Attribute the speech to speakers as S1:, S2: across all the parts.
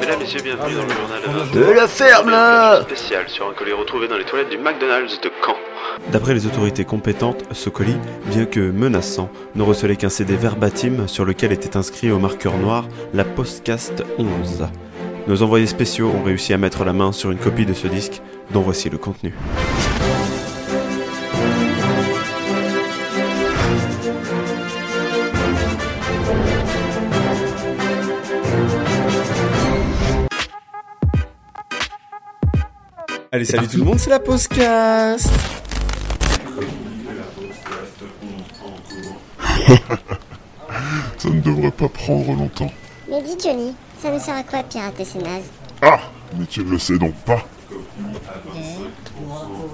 S1: Mesdames, Messieurs, bienvenue dans le journal
S2: De la ferme là
S1: spécial sur un colis retrouvé dans les toilettes du McDonald's de Caen.
S3: D'après les autorités compétentes, ce colis, bien que menaçant, ne recelait qu'un CD verbatim sur lequel était inscrit au marqueur noir la Postcast 11. Nos envoyés spéciaux ont réussi à mettre la main sur une copie de ce disque, dont voici le contenu. Allez, salut tout le monde, c'est la Postcast
S4: Ça ne devrait pas prendre longtemps.
S5: Mais dis Johnny, ça nous sert à quoi de pirater ces nazes
S4: Ah Mais tu ne le sais donc pas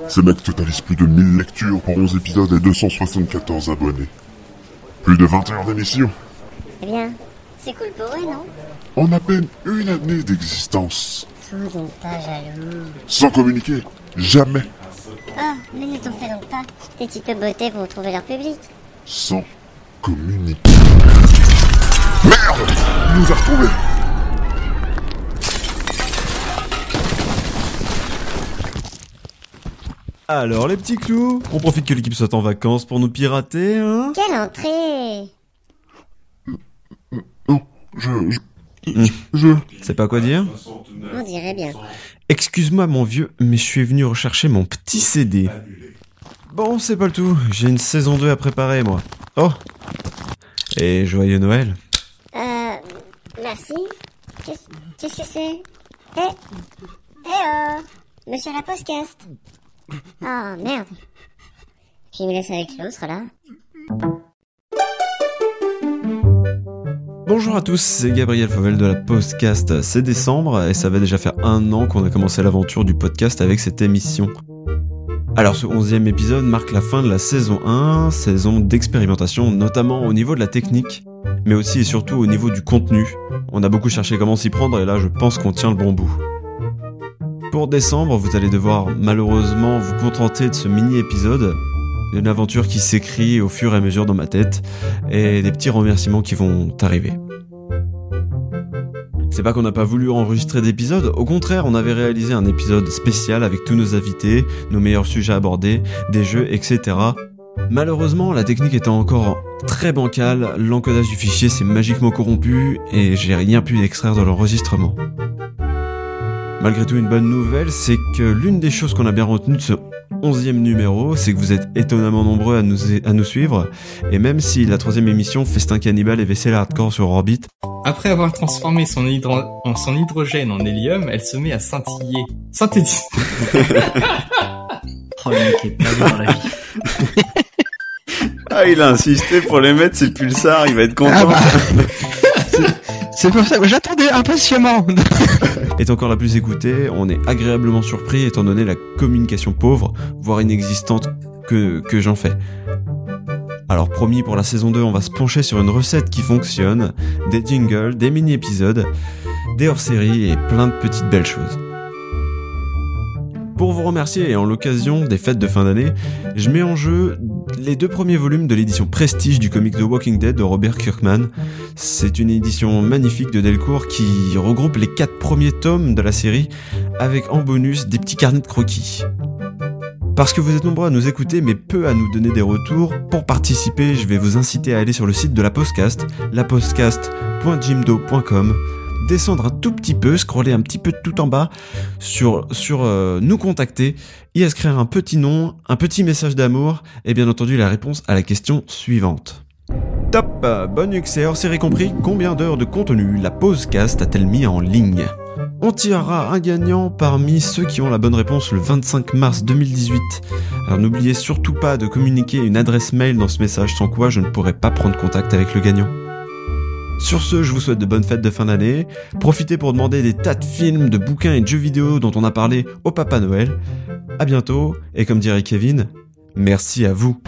S4: Ces mecs totalisent plus de 1000 lectures pour 11 épisodes et 274 abonnés. Plus de 20 heures d'émission.
S5: Eh bien, c'est cool pour eux, non
S4: En à peine une année d'existence.
S5: Sois donc pas jaloux.
S4: Sans communiquer. Jamais.
S5: Ah, mais ne t'en fais donc pas. Tes petites beautés vont trouver leur public.
S4: Sans communiquer. Merde Il nous a retrouvés
S3: Alors les petits clous, on profite que l'équipe soit en vacances pour nous pirater, hein
S5: Quelle entrée
S4: Non, je... Je... Je... je-
S3: C'est pas quoi dire
S5: On dirait bien.
S3: Excuse-moi mon vieux, mais je suis venu rechercher mon petit CD. Bon, c'est pas le tout, j'ai une saison 2 à préparer moi. Oh Et joyeux Noël
S5: Euh, merci. Qu'est-ce qu'est-ce que c'est? Eh Eh oh Monsieur la postcast Oh, merde. Qui me laisse avec l'autre, là
S3: Bonjour à tous, c'est Gabriel Fauvel de la Postcast. C'est décembre et ça va déjà faire un an qu'on a commencé l'aventure du podcast avec cette émission. Alors ce onzième épisode marque la fin de la saison 1, saison d'expérimentation notamment au niveau de la technique, mais aussi et surtout au niveau du contenu. On a beaucoup cherché comment s'y prendre et là je pense qu'on tient le bon bout. Pour décembre, vous allez devoir malheureusement vous contenter de ce mini-épisode, d'une aventure qui s'écrit au fur et à mesure dans ma tête, et des petits remerciements qui vont arriver. C'est pas qu'on n'a pas voulu enregistrer d'épisode, au contraire, on avait réalisé un épisode spécial avec tous nos invités, nos meilleurs sujets abordés, des jeux, etc. Malheureusement, la technique étant encore très bancale, l'encodage du fichier s'est magiquement corrompu et j'ai rien pu extraire de l'enregistrement. Malgré tout, une bonne nouvelle, c'est que l'une des choses qu'on a bien retenues de ce onzième numéro, c'est que vous êtes étonnamment nombreux à nous, à nous suivre, et même si la troisième émission, Festin Cannibal et Vaisselle Hardcore sur Orbit,
S6: Après avoir transformé son, hydro- en son hydrogène en hélium, elle se met à scintiller. Synthétise.
S2: Oh, le mec est pas dans la vie.
S3: Ah, il a insisté pour les mettre, c'est Pulsar, il va être content.
S2: Ah bah. C'est pour ça que j'attendais impatiemment.
S3: Est encore la plus écoutée, on est agréablement surpris étant donné la communication pauvre, voire inexistante que, que j'en fais. Alors promis pour la saison 2, on va se pencher sur une recette qui fonctionne, des jingles, des mini-épisodes, des hors-séries et plein de petites belles choses. Pour vous remercier et en l'occasion des fêtes de fin d'année, je mets en jeu les deux premiers volumes de l'édition Prestige du comic The Walking Dead de Robert Kirkman. C'est une édition magnifique de Delcourt qui regroupe les quatre premiers tomes de la série avec en bonus des petits carnets de croquis. Parce que vous êtes nombreux à nous écouter mais peu à nous donner des retours, pour participer je vais vous inciter à aller sur le site de la Postcast, lapostcast.jimdo.com, descendre un tout petit peu, scroller un petit peu tout en bas sur, euh, nous contacter, y inscrire un petit nom, un petit message d'amour et bien entendu la réponse à la question suivante. Top et hors série compris, combien d'heures de contenu la Postcast a-t-elle mis en ligne? On tirera un gagnant parmi ceux qui ont la bonne réponse le 25 mars 2018. Alors n'oubliez surtout pas de communiquer une adresse mail dans ce message sans quoi je ne pourrai pas prendre contact avec le gagnant. Sur ce, je vous souhaite de bonnes fêtes de fin d'année. Profitez pour demander des tas de films, de bouquins et de jeux vidéo dont on a parlé au Papa Noël. À bientôt, et comme dirait Kevin, merci à vous.